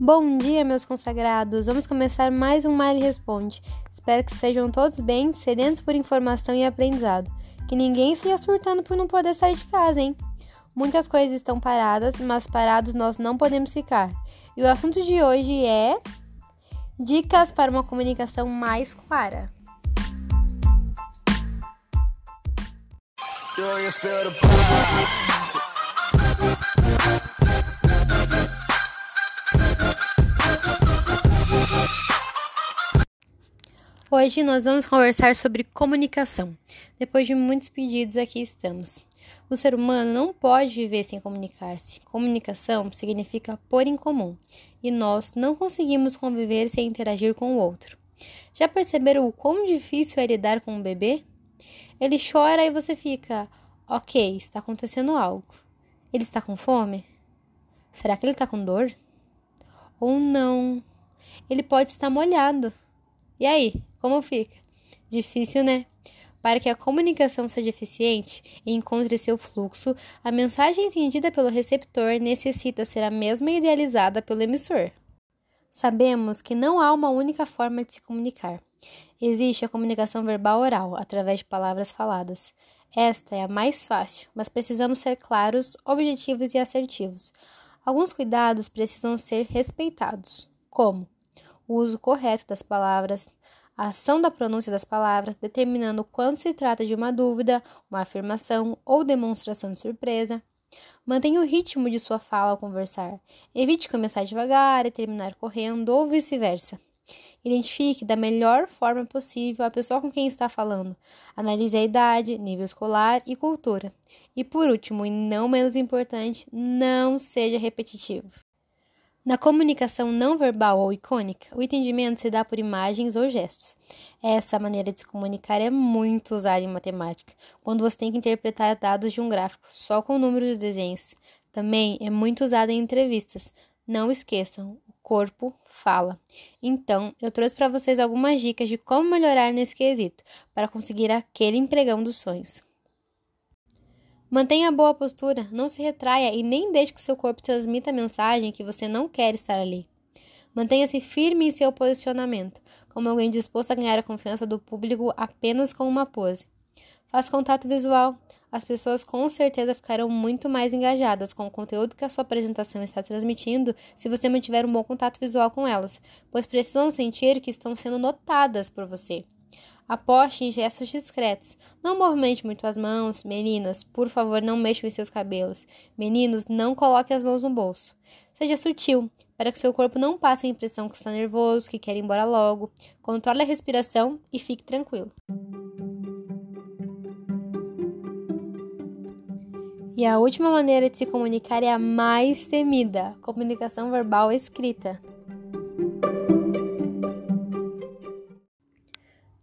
Bom dia, meus consagrados! Vamos começar mais um Mari Responde. Espero que sejam todos bem, sedentos por informação e aprendizado. Que ninguém esteja surtando por não poder sair de casa, hein? Muitas coisas estão paradas, mas parados nós não podemos ficar. E o assunto de hoje é dicas para uma comunicação mais clara. Hoje nós vamos conversar sobre comunicação. Depois de muitos pedidos, aqui estamos. O ser humano não pode viver sem comunicar-se. Comunicação significa pôr em comum, e nós não conseguimos conviver sem interagir com o outro. Já perceberam o quão difícil é lidar com um bebê? Ele chora e você fica, ok, está acontecendo algo. Ele está com fome? Será que ele está com dor? Ou não? Ele pode estar molhado. E aí, como fica? Difícil, né? Para que a comunicação seja eficiente e encontre seu fluxo, a mensagem entendida pelo receptor necessita ser a mesma idealizada pelo emissor. Sabemos que não há uma única forma de se comunicar. Existe a comunicação verbal oral, através de palavras faladas. Esta é a mais fácil, mas precisamos ser claros, objetivos e assertivos. Alguns cuidados precisam ser respeitados, como o uso correto das palavras, a ação da pronúncia das palavras, determinando quando se trata de uma dúvida, uma afirmação ou demonstração de surpresa. Mantenha o ritmo de sua fala ao conversar. Evite começar devagar e terminar correndo ou vice-versa. Identifique da melhor forma possível a pessoa com quem está falando. Analise a idade, nível escolar e cultura. E por último, e não menos importante, não seja repetitivo. Na comunicação não verbal ou icônica, o entendimento se dá por imagens ou gestos. Essa maneira de se comunicar é muito usada em matemática, quando você tem que interpretar dados de um gráfico só com números de desenhos. Também é muito usada em entrevistas. Não esqueçam, o corpo fala. Então, eu trouxe para vocês algumas dicas de como melhorar nesse quesito para conseguir aquele empregão dos sonhos. Mantenha boa postura, não se retraia e nem deixe que seu corpo transmita a mensagem que você não quer estar ali. Mantenha-se firme em seu posicionamento, como alguém disposto a ganhar a confiança do público apenas com uma pose. Faça contato visual. As pessoas com certeza ficarão muito mais engajadas com o conteúdo que a sua apresentação está transmitindo se você mantiver um bom contato visual com elas, pois precisam sentir que estão sendo notadas por você. Aposte em gestos discretos. Não movimente muito as mãos. Meninas, por favor, não mexam em seus cabelos. Meninos, não coloquem as mãos no bolso. Seja sutil, para que seu corpo não passe a impressão que está nervoso, que quer ir embora logo. Controle a respiração e fique tranquilo. E a última maneira de se comunicar é a mais temida: comunicação verbal escrita.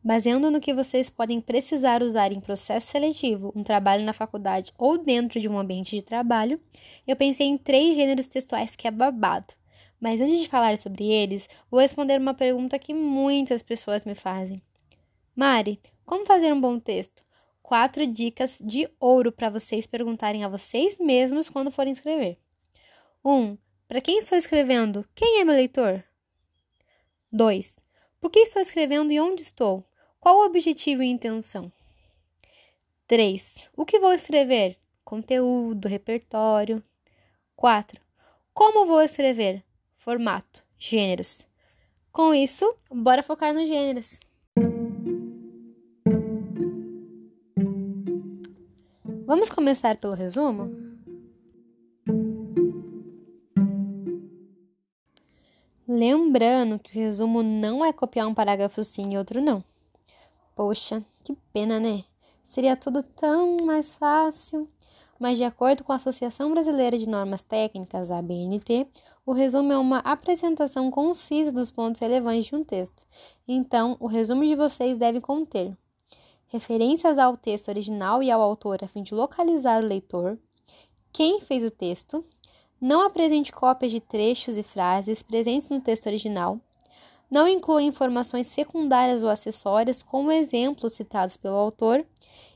Baseando no que vocês podem precisar usar em processo seletivo, um trabalho na faculdade ou dentro de um ambiente de trabalho, eu pensei em três gêneros textuais que é babado. Mas antes de falar sobre eles, vou responder uma pergunta que muitas pessoas me fazem. Mari, como fazer um bom texto? Quatro dicas de ouro para vocês perguntarem a vocês mesmos quando forem escrever. 1. Um, para quem estou escrevendo? Quem é meu leitor? 2. Por que estou escrevendo e onde estou? Qual o objetivo e intenção? 3. O que vou escrever? Conteúdo, repertório. 4. Como vou escrever? Formato, gêneros. Com isso, bora focar nos gêneros. Vamos começar pelo resumo? Lembrando que o resumo não é copiar um parágrafo sim e outro não. Poxa, que pena, né? Seria tudo tão mais fácil. Mas, de acordo com a Associação Brasileira de Normas Técnicas, a ABNT, o resumo é uma apresentação concisa dos pontos relevantes de um texto. Então, o resumo de vocês deve conter referências ao texto original e ao autor a fim de localizar o leitor, quem fez o texto, não apresente cópias de trechos e frases presentes no texto original, não inclua informações secundárias ou acessórias, como exemplos citados pelo autor,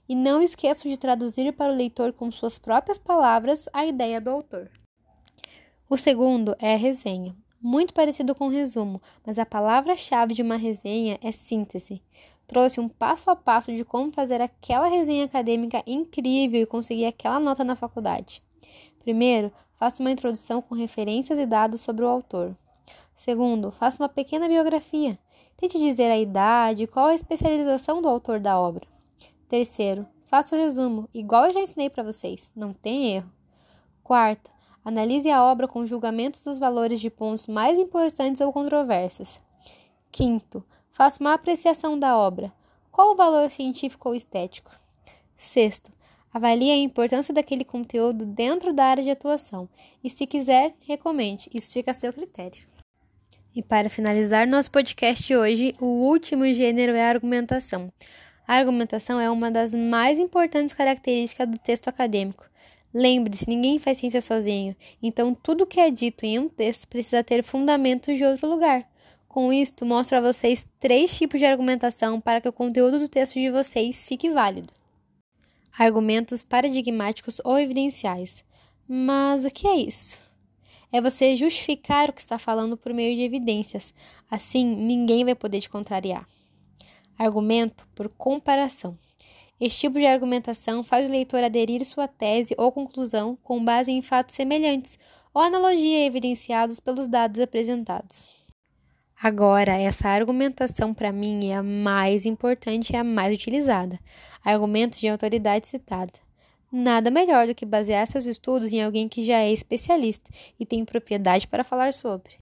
e não esqueçam de traduzir para o leitor com suas próprias palavras a ideia do autor. O segundo é a resenha. muito parecido com resumo, mas a palavra-chave de uma resenha é síntese. Trouxe um passo a passo de como fazer aquela resenha acadêmica incrível e conseguir aquela nota na faculdade. Primeiro, faça uma introdução com referências e dados sobre o autor. Segundo, faça uma pequena biografia. Tente dizer a idade e qual a especialização do autor da obra. Terceiro, faça o resumo, igual eu já ensinei para vocês, não tem erro. Quarta, Analise a obra com julgamentos dos valores de pontos mais importantes ou controversos. Quinto, faça uma apreciação da obra. Qual o valor científico ou estético? Sexto, avalie a importância daquele conteúdo dentro da área de atuação e, se quiser, recomende. Isso fica a seu critério. E para finalizar nosso podcast hoje, o último gênero é a argumentação. A argumentação é uma das mais importantes características do texto acadêmico. Lembre-se, ninguém faz ciência sozinho, então tudo que é dito em um texto precisa ter fundamentos de outro lugar. Com isto, mostro a vocês três tipos de argumentação para que o conteúdo do texto de vocês fique válido. Argumentos paradigmáticos ou evidenciais. Mas o que é isso? É você justificar o que está falando por meio de evidências. Assim, ninguém vai poder te contrariar. Argumento por comparação. Este tipo de argumentação faz o leitor aderir sua tese ou conclusão com base em fatos semelhantes ou analogia evidenciados pelos dados apresentados. Agora, essa argumentação para mim é a mais importante e a mais utilizada. Argumentos de autoridade citada. Nada melhor do que basear seus estudos em alguém que já é especialista e tem propriedade para falar sobre.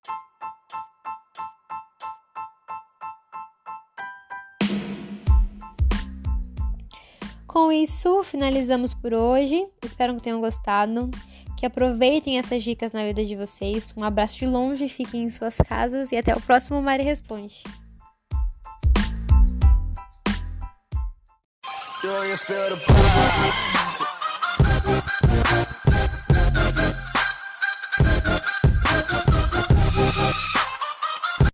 Com isso, finalizamos por hoje. Espero que tenham gostado. Que aproveitem essas dicas na vida de vocês. Um abraço de longe, fiquem em suas casas e até o próximo Mari Responde. Do